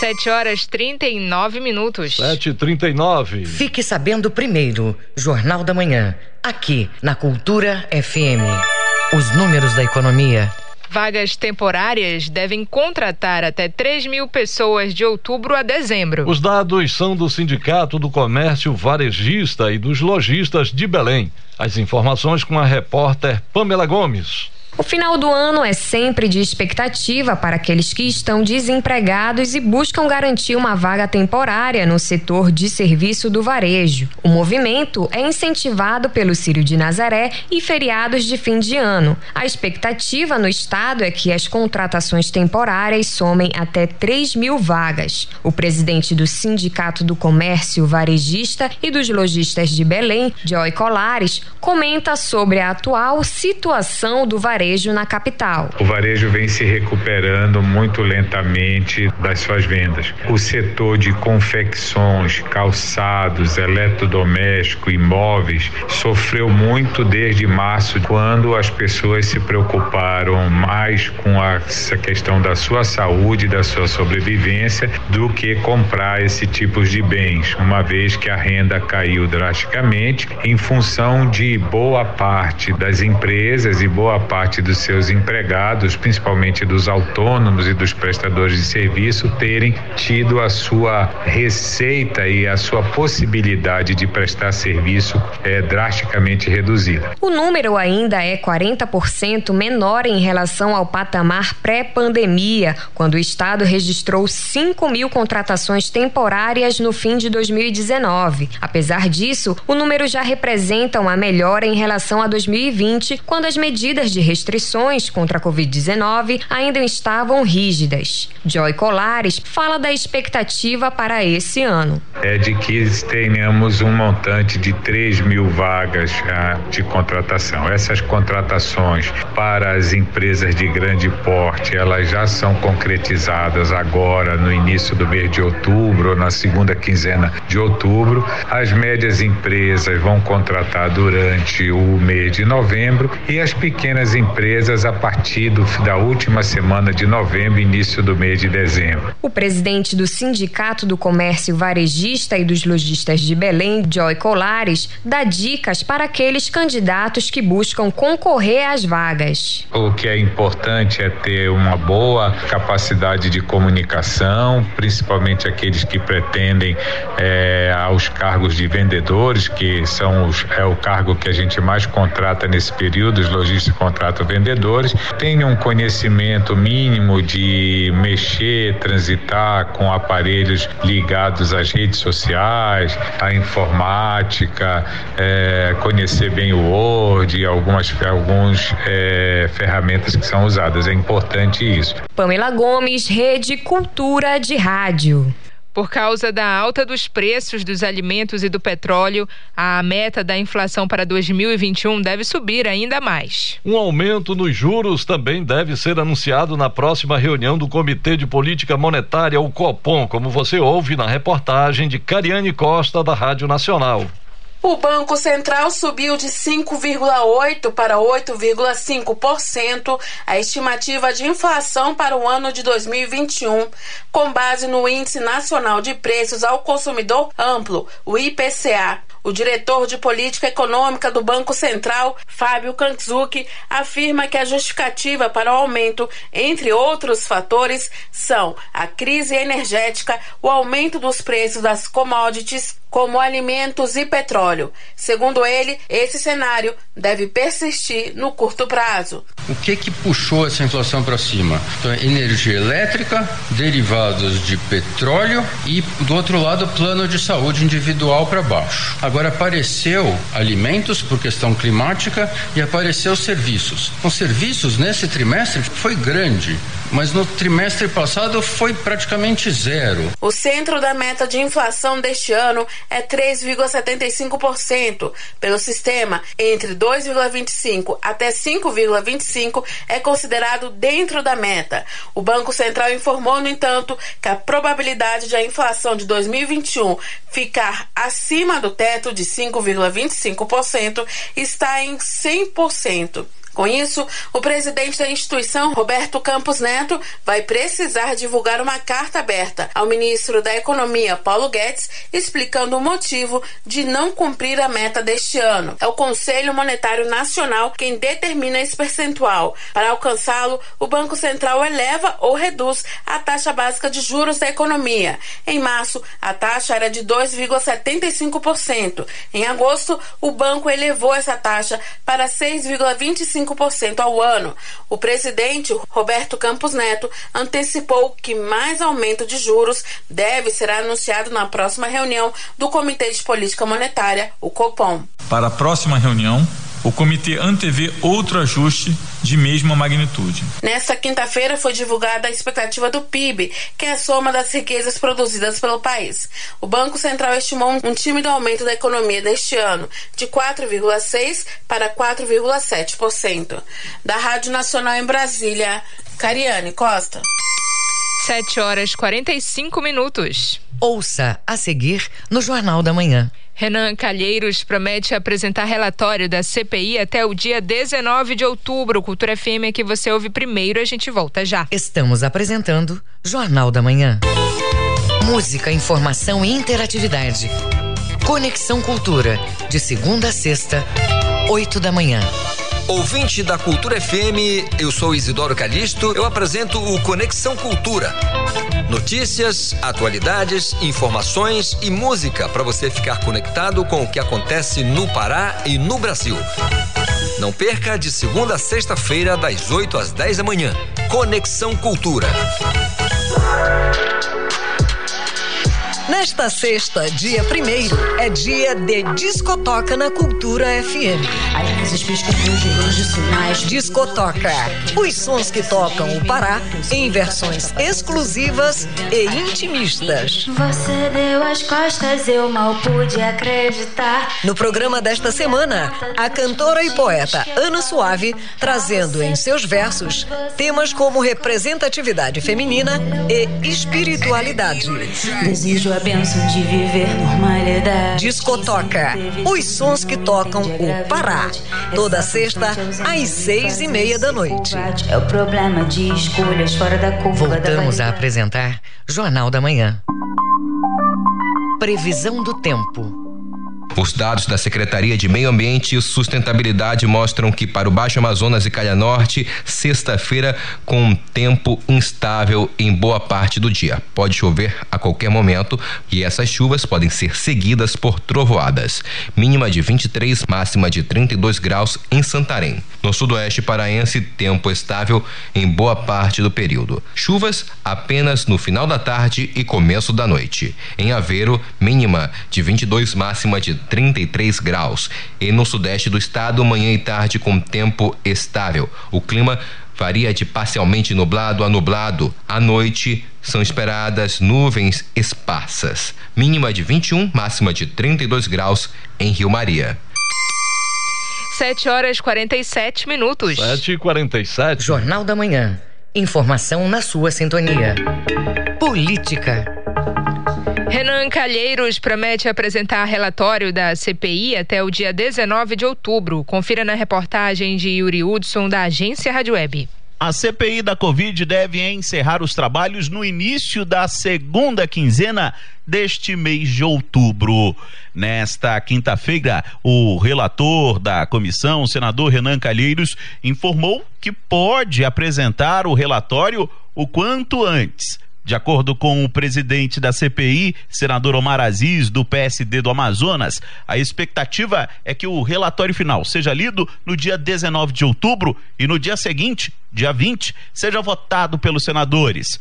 7 horas 39 minutos. 7h39. Fique sabendo primeiro, Jornal da Manhã, aqui na Cultura FM. Os números da economia. Vagas temporárias devem contratar até 3 mil pessoas de outubro a dezembro. Os dados são do Sindicato do Comércio Varejista e dos Lojistas de Belém. As informações com a repórter Pamela Gomes. O final do ano é sempre de expectativa para aqueles que estão desempregados e buscam garantir uma vaga temporária no setor de serviço do varejo. O movimento é incentivado pelo Círio de Nazaré e feriados de fim de ano. A expectativa no estado é que as contratações temporárias somem até 3 mil vagas. O presidente do Sindicato do Comércio Varejista e dos Lojistas de Belém, Joy Colares, comenta sobre a atual situação do varejo varejo na capital. O varejo vem se recuperando muito lentamente das suas vendas. O setor de confecções, calçados, eletrodoméstico, imóveis sofreu muito desde março, quando as pessoas se preocuparam mais com essa questão da sua saúde, da sua sobrevivência, do que comprar esse tipo de bens, uma vez que a renda caiu drasticamente em função de boa parte das empresas e boa parte parte dos seus empregados, principalmente dos autônomos e dos prestadores de serviço, terem tido a sua receita e a sua possibilidade de prestar serviço é, drasticamente reduzida. O número ainda é 40% menor em relação ao patamar pré-pandemia, quando o Estado registrou 5 mil contratações temporárias no fim de 2019. Apesar disso, o número já representa uma melhora em relação a 2020, quando as medidas de restrições contra a Covid-19 ainda estavam rígidas. Joy Colares fala da expectativa para esse ano. É de que tenhamos um montante de 3 mil vagas ah, de contratação. Essas contratações para as empresas de grande porte, elas já são concretizadas agora no início do mês de outubro, ou na segunda quinzena de outubro. As médias empresas vão contratar durante o mês de novembro e as pequenas empresas empresas a partir do, da última semana de novembro, início do mês de dezembro. O presidente do Sindicato do Comércio Varejista e dos Lojistas de Belém, Joy Colares, dá dicas para aqueles candidatos que buscam concorrer às vagas. O que é importante é ter uma boa capacidade de comunicação, principalmente aqueles que pretendem é, aos cargos de vendedores, que são os, é o cargo que a gente mais contrata nesse período, os lojistas contratam vendedores tenham um conhecimento mínimo de mexer, transitar com aparelhos ligados às redes sociais, à informática, é, conhecer bem o Word, algumas alguns é, ferramentas que são usadas. É importante isso. Pamela Gomes, Rede Cultura de Rádio. Por causa da alta dos preços dos alimentos e do petróleo, a meta da inflação para 2021 deve subir ainda mais. Um aumento nos juros também deve ser anunciado na próxima reunião do Comitê de Política Monetária, o COPOM, como você ouve na reportagem de Cariane Costa, da Rádio Nacional. O Banco Central subiu de 5,8% para 8,5% a estimativa de inflação para o ano de 2021, com base no Índice Nacional de Preços ao Consumidor Amplo, o IPCA. O diretor de política econômica do Banco Central, Fábio Kanzuki, afirma que a justificativa para o aumento, entre outros fatores, são a crise energética, o aumento dos preços das commodities como alimentos e petróleo. Segundo ele, esse cenário deve persistir no curto prazo. O que que puxou essa inflação para cima? Então, energia elétrica, derivados de petróleo e do outro lado, plano de saúde individual para baixo. Agora apareceu alimentos por questão climática e apareceu serviços. Os serviços nesse trimestre foi grande, mas no trimestre passado foi praticamente zero. O centro da meta de inflação deste ano é 3,75%. Pelo sistema, entre 2,25 até 5,25 é considerado dentro da meta. O Banco Central informou, no entanto, que a probabilidade de a inflação de 2021 ficar acima do teto de 5,25% está em 100%. Com isso, o presidente da instituição, Roberto Campos Neto, vai precisar divulgar uma carta aberta ao ministro da Economia, Paulo Guedes, explicando o motivo de não cumprir a meta deste ano. É o Conselho Monetário Nacional quem determina esse percentual. Para alcançá-lo, o Banco Central eleva ou reduz a taxa básica de juros da economia. Em março, a taxa era de 2,75%. Em agosto, o banco elevou essa taxa para 6,25% 5% ao ano. O presidente, Roberto Campos Neto, antecipou que mais aumento de juros deve ser anunciado na próxima reunião do Comitê de Política Monetária, o Copom. Para a próxima reunião, o comitê antevê outro ajuste de mesma magnitude. Nesta quinta-feira foi divulgada a expectativa do PIB, que é a soma das riquezas produzidas pelo país. O Banco Central estimou um tímido aumento da economia deste ano, de 4,6% para 4,7%. Da Rádio Nacional em Brasília, Cariane Costa. 7 horas 45 minutos. Ouça a seguir no Jornal da Manhã. Renan Calheiros promete apresentar relatório da CPI até o dia 19 de outubro. Cultura FM é que você ouve primeiro, a gente volta já. Estamos apresentando Jornal da Manhã. Música, informação e interatividade. Conexão Cultura, de segunda a sexta, 8 da manhã. Ouvinte da Cultura FM, eu sou Isidoro Calixto, eu apresento o Conexão Cultura. Notícias, atualidades, informações e música para você ficar conectado com o que acontece no Pará e no Brasil. Não perca de segunda a sexta-feira, das 8 às 10 da manhã. Conexão Cultura. Nesta sexta, dia primeiro, é dia de Discotoca na Cultura FM. Discotoca. Os sons que tocam o Pará em versões exclusivas e intimistas. Você deu as costas, eu mal pude acreditar. No programa desta semana, a cantora e poeta Ana Suave trazendo em seus versos temas como representatividade feminina e espiritualidade. Desejo a bênção de viver normalidade. Discotoca. Os sons que tocam o Pará. Toda sexta, às seis e meia da noite. É o problema de escolhas fora da curva Voltamos a apresentar Jornal da Manhã. Previsão do tempo. Os dados da Secretaria de Meio Ambiente e Sustentabilidade mostram que para o Baixo Amazonas e Calha Norte, sexta-feira com tempo instável em boa parte do dia. Pode chover a qualquer momento e essas chuvas podem ser seguidas por trovoadas. Mínima de 23, máxima de 32 graus em Santarém. No sudoeste paraense, tempo estável em boa parte do período. Chuvas apenas no final da tarde e começo da noite. Em Aveiro, mínima de 22, máxima de 33 graus. E no sudeste do estado, manhã e tarde com tempo estável. O clima varia de parcialmente nublado a nublado. À noite são esperadas nuvens esparsas. Mínima de 21, máxima de 32 graus em Rio Maria. 7 horas 47 minutos. 7 e 47 Jornal da Manhã. Informação na sua sintonia. Política. Renan Calheiros promete apresentar relatório da CPI até o dia 19 de outubro. Confira na reportagem de Yuri Hudson, da agência Rádio Web. A CPI da Covid deve encerrar os trabalhos no início da segunda quinzena deste mês de outubro. Nesta quinta-feira, o relator da comissão, o senador Renan Calheiros, informou que pode apresentar o relatório o quanto antes de acordo com o presidente da CPI, senador Omar Aziz, do PSD do Amazonas, a expectativa é que o relatório final seja lido no dia 19 de outubro e no dia seguinte, dia 20, seja votado pelos senadores.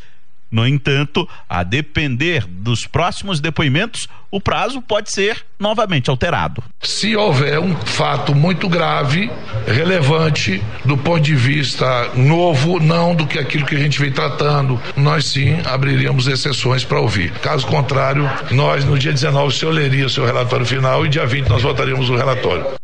No entanto, a depender dos próximos depoimentos, o prazo pode ser novamente alterado. Se houver um fato muito grave, relevante do ponto de vista novo, não do que aquilo que a gente vem tratando, nós sim abriríamos exceções para ouvir. Caso contrário, nós no dia 19 o senhor leria o seu relatório final e dia 20 nós votaríamos o relatório.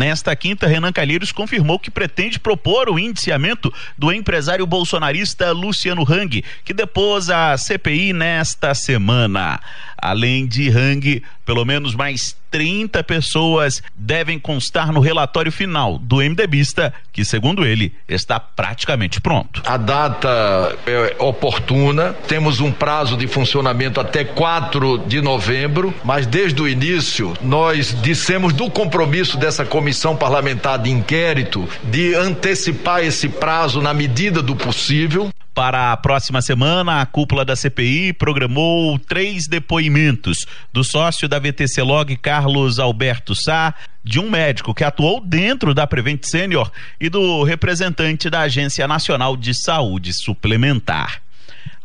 Nesta quinta, Renan Calheiros confirmou que pretende propor o indiciamento do empresário bolsonarista Luciano Hang, que depôs a CPI nesta semana. Além de Hang, pelo menos mais 30 pessoas devem constar no relatório final do MDBista, que, segundo ele, está praticamente pronto. A data é oportuna, temos um prazo de funcionamento até 4 de novembro, mas desde o início nós dissemos do compromisso dessa comissão parlamentar de inquérito de antecipar esse prazo na medida do possível. Para a próxima semana, a cúpula da CPI programou três depoimentos do sócio da VTC Log, Carlos Alberto Sá, de um médico que atuou dentro da Prevent Senior e do representante da Agência Nacional de Saúde Suplementar.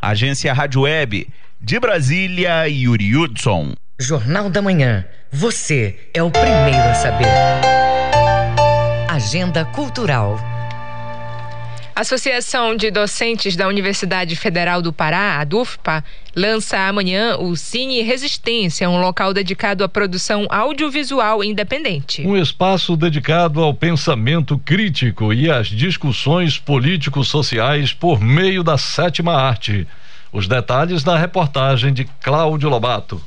Agência Rádio Web de Brasília, Yuri Hudson. Jornal da Manhã. Você é o primeiro a saber. Agenda Cultural. A Associação de Docentes da Universidade Federal do Pará, a DUFPA, lança amanhã o Cine Resistência, um local dedicado à produção audiovisual independente. Um espaço dedicado ao pensamento crítico e às discussões político-sociais por meio da sétima arte. Os detalhes na reportagem de Cláudio Lobato.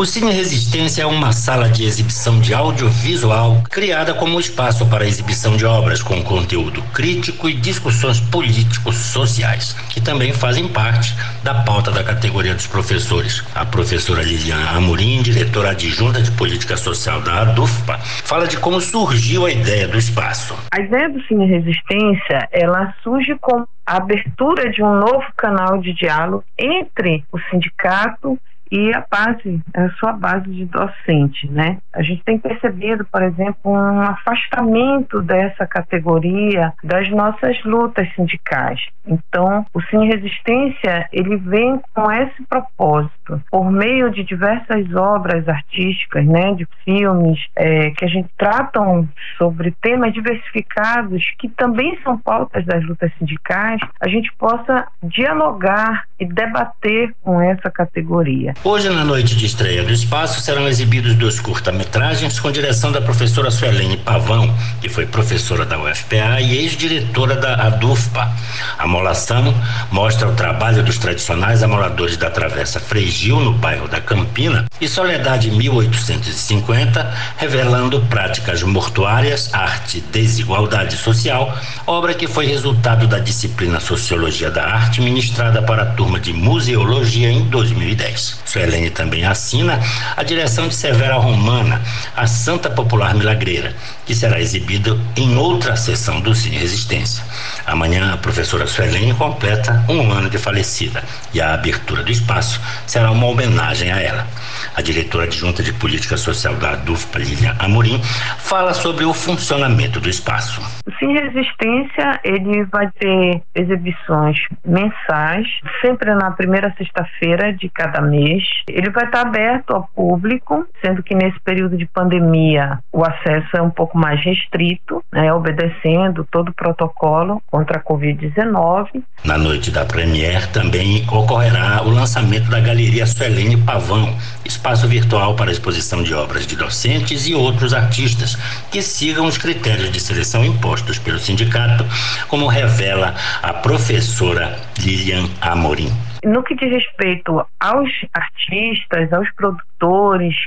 O Cine Resistência é uma sala de exibição de audiovisual criada como espaço para exibição de obras com conteúdo crítico e discussões políticos sociais, que também fazem parte da pauta da categoria dos professores. A professora Liliana Amorim, diretora adjunta de política social da ADUFPA, fala de como surgiu a ideia do espaço. A ideia do Cine Resistência, ela surge como a abertura de um novo canal de diálogo entre o sindicato e a base, a sua base de docente, né? A gente tem percebido, por exemplo, um afastamento dessa categoria das nossas lutas sindicais. Então, o Cine Resistência, ele vem com esse propósito, por meio de diversas obras artísticas, né, de filmes, é, que a gente tratam sobre temas diversificados, que também são pautas das lutas sindicais, a gente possa dialogar e debater com essa categoria. Hoje, na noite de estreia do espaço, serão exibidos dois curta-metragens com direção da professora Suelene Pavão, que foi professora da UFPA e ex-diretora da ADUFPA. A Molação mostra o trabalho dos tradicionais amoladores da Travessa Freigil, no bairro da Campina, e Soledade 1850, revelando práticas mortuárias, arte desigualdade social, obra que foi resultado da disciplina Sociologia da Arte ministrada para a turma de Museologia em 2010. Suelene também assina a direção de Severa Romana, a Santa Popular Milagreira, que será exibido em outra sessão do Cine Resistência. Amanhã, a professora Suelene completa um ano de falecida e a abertura do espaço será uma homenagem a ela. A diretora adjunta de Política Social da ADUFPA, Lilian Amorim, fala sobre o funcionamento do espaço. O Cine Resistência, ele vai ter exibições mensais, sempre na primeira sexta-feira de cada mês. Ele vai estar aberto ao público, sendo que nesse período de pandemia o acesso é um pouco mais restrito, né, obedecendo todo o protocolo contra a Covid-19. Na noite da Premiere também ocorrerá o lançamento da Galeria Suelene Pavão, espaço virtual para exposição de obras de docentes e outros artistas que sigam os critérios de seleção impostos pelo sindicato, como revela a professora Lilian Amorim. No que diz respeito aos artistas, aos produtores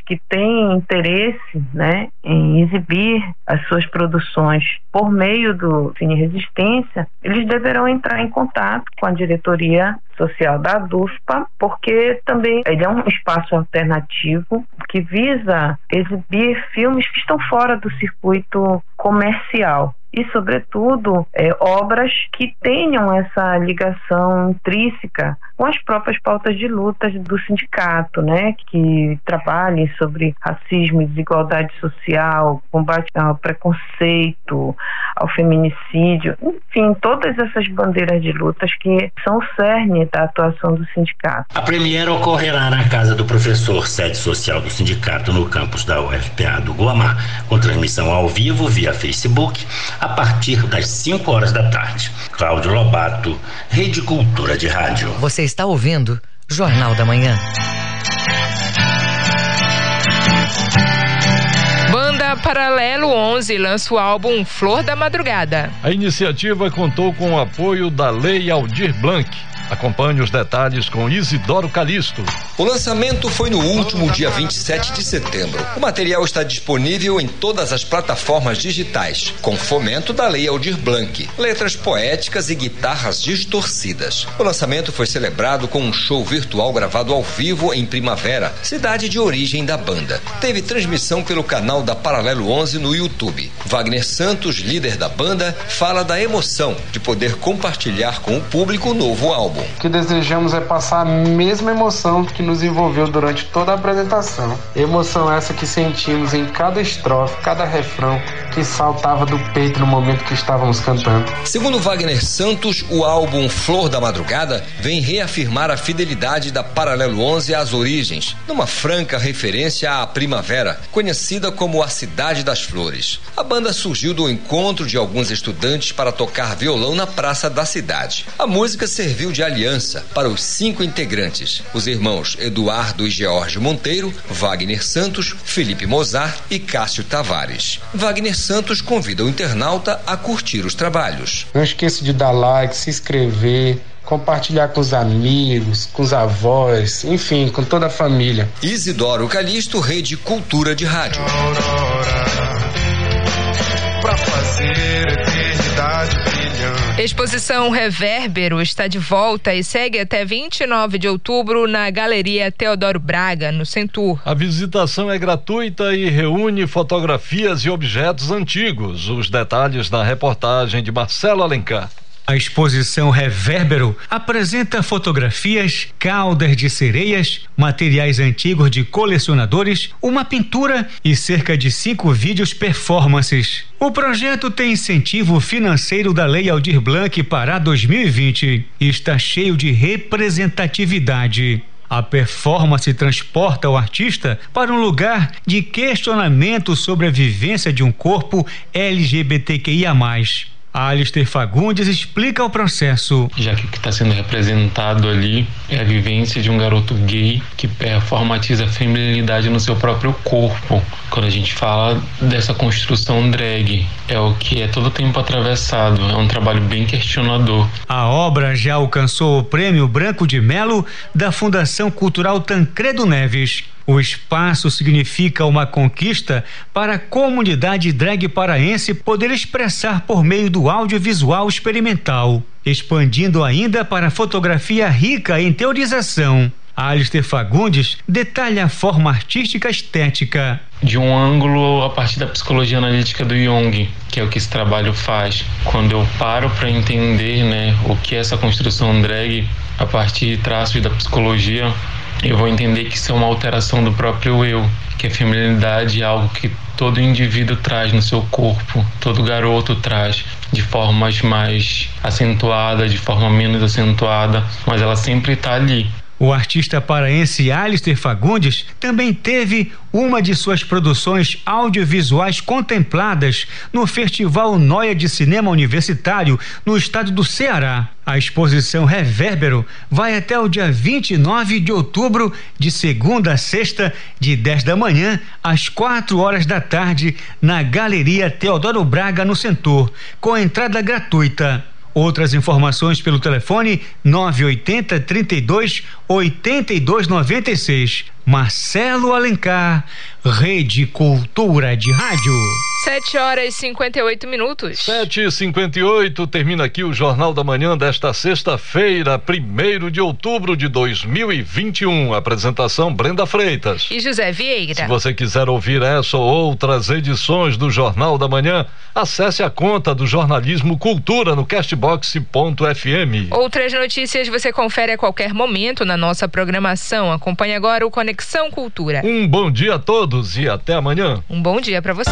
que têm interesse né, em exibir as suas produções por meio do Cine Resistência, eles deverão entrar em contato com a diretoria social da DUFPA, porque também ele é um espaço alternativo que visa exibir filmes que estão fora do circuito comercial e, sobretudo, é, obras que tenham essa ligação intrínseca com as próprias pautas de lutas do sindicato, né, que trabalhem sobre racismo e desigualdade social, combate ao preconceito, ao feminicídio, enfim, todas essas bandeiras de lutas que são o cerne da atuação do sindicato. A Premiere ocorrerá na casa do professor, sede social do sindicato no campus da UFPA do Guamá, com transmissão ao vivo via Facebook a partir das 5 horas da tarde. Cláudio Lobato, Rede Cultura de Rádio. Você está ouvindo Jornal da Manhã. Paralelo 11 lança o álbum Flor da Madrugada. A iniciativa contou com o apoio da Lei Aldir Blanc Acompanhe os detalhes com Isidoro Calixto. O lançamento foi no último dia 27 de setembro. O material está disponível em todas as plataformas digitais, com fomento da Lei Aldir Blanc, letras poéticas e guitarras distorcidas. O lançamento foi celebrado com um show virtual gravado ao vivo em Primavera, cidade de origem da banda. Teve transmissão pelo canal da Paralelo 11 no YouTube. Wagner Santos, líder da banda, fala da emoção de poder compartilhar com o público o novo álbum. O que desejamos é passar a mesma emoção que nos envolveu durante toda a apresentação. Emoção essa que sentimos em cada estrofe, cada refrão que saltava do peito no momento que estávamos cantando. Segundo Wagner Santos, o álbum Flor da Madrugada vem reafirmar a fidelidade da Paralelo 11 às origens, numa franca referência à primavera, conhecida como a Cidade das Flores. A banda surgiu do encontro de alguns estudantes para tocar violão na praça da cidade. A música serviu de aliança para os cinco integrantes, os irmãos Eduardo e George Monteiro, Wagner Santos, Felipe Mozart e Cássio Tavares. Wagner Santos convida o internauta a curtir os trabalhos. Não esqueça de dar like, se inscrever, compartilhar com os amigos, com os avós, enfim, com toda a família. Isidoro Calixto, Rede Cultura de Rádio. Pra fazer eternidade brilhante. Exposição Revérbero está de volta e segue até 29 de outubro na Galeria Teodoro Braga, no Centur. A visitação é gratuita e reúne fotografias e objetos antigos. Os detalhes na reportagem de Marcelo Alencar. A exposição Revérbero apresenta fotografias, caudas de sereias, materiais antigos de colecionadores, uma pintura e cerca de cinco vídeos performances. O projeto tem incentivo financeiro da Lei Aldir Blanc para 2020 e está cheio de representatividade. A performance transporta o artista para um lugar de questionamento sobre a vivência de um corpo LGBTQIA. Alistair Fagundes explica o processo. Já que o que está sendo representado ali é a vivência de um garoto gay que performatiza a feminilidade no seu próprio corpo. Quando a gente fala dessa construção drag, é o que é todo tempo atravessado, é um trabalho bem questionador. A obra já alcançou o Prêmio Branco de Melo da Fundação Cultural Tancredo Neves. O espaço significa uma conquista para a comunidade drag paraense poder expressar por meio do audiovisual experimental, expandindo ainda para a fotografia rica em teorização. Alistair Fagundes detalha a forma artística estética. De um ângulo a partir da psicologia analítica do Jung, que é o que esse trabalho faz. Quando eu paro para entender né, o que é essa construção drag a partir de traços da psicologia, eu vou entender que isso é uma alteração do próprio eu, que a feminilidade é algo que todo indivíduo traz no seu corpo, todo garoto traz de formas mais acentuadas, de forma menos acentuada, mas ela sempre está ali. O artista paraense Alistair Fagundes também teve uma de suas produções audiovisuais contempladas no Festival Noia de Cinema Universitário no estado do Ceará. A exposição Revérbero vai até o dia 29 de outubro, de segunda a sexta, de 10 da manhã às 4 horas da tarde, na Galeria Teodoro Braga, no Centur, com entrada gratuita. Outras informações pelo telefone 980 32 82 96. Marcelo Alencar, Rede Cultura de Rádio. 7 horas e 58 minutos. 7 e 58 termina aqui o Jornal da Manhã desta sexta-feira, 1 de outubro de 2021. Apresentação Brenda Freitas. E José Vieira. Se você quiser ouvir essa ou outras edições do Jornal da Manhã, acesse a conta do Jornalismo Cultura no castbox.fm. Outras notícias você confere a qualquer momento na nossa programação. Acompanhe agora o Conexão Cultura. Um bom dia a todos e até amanhã. Um bom dia para você.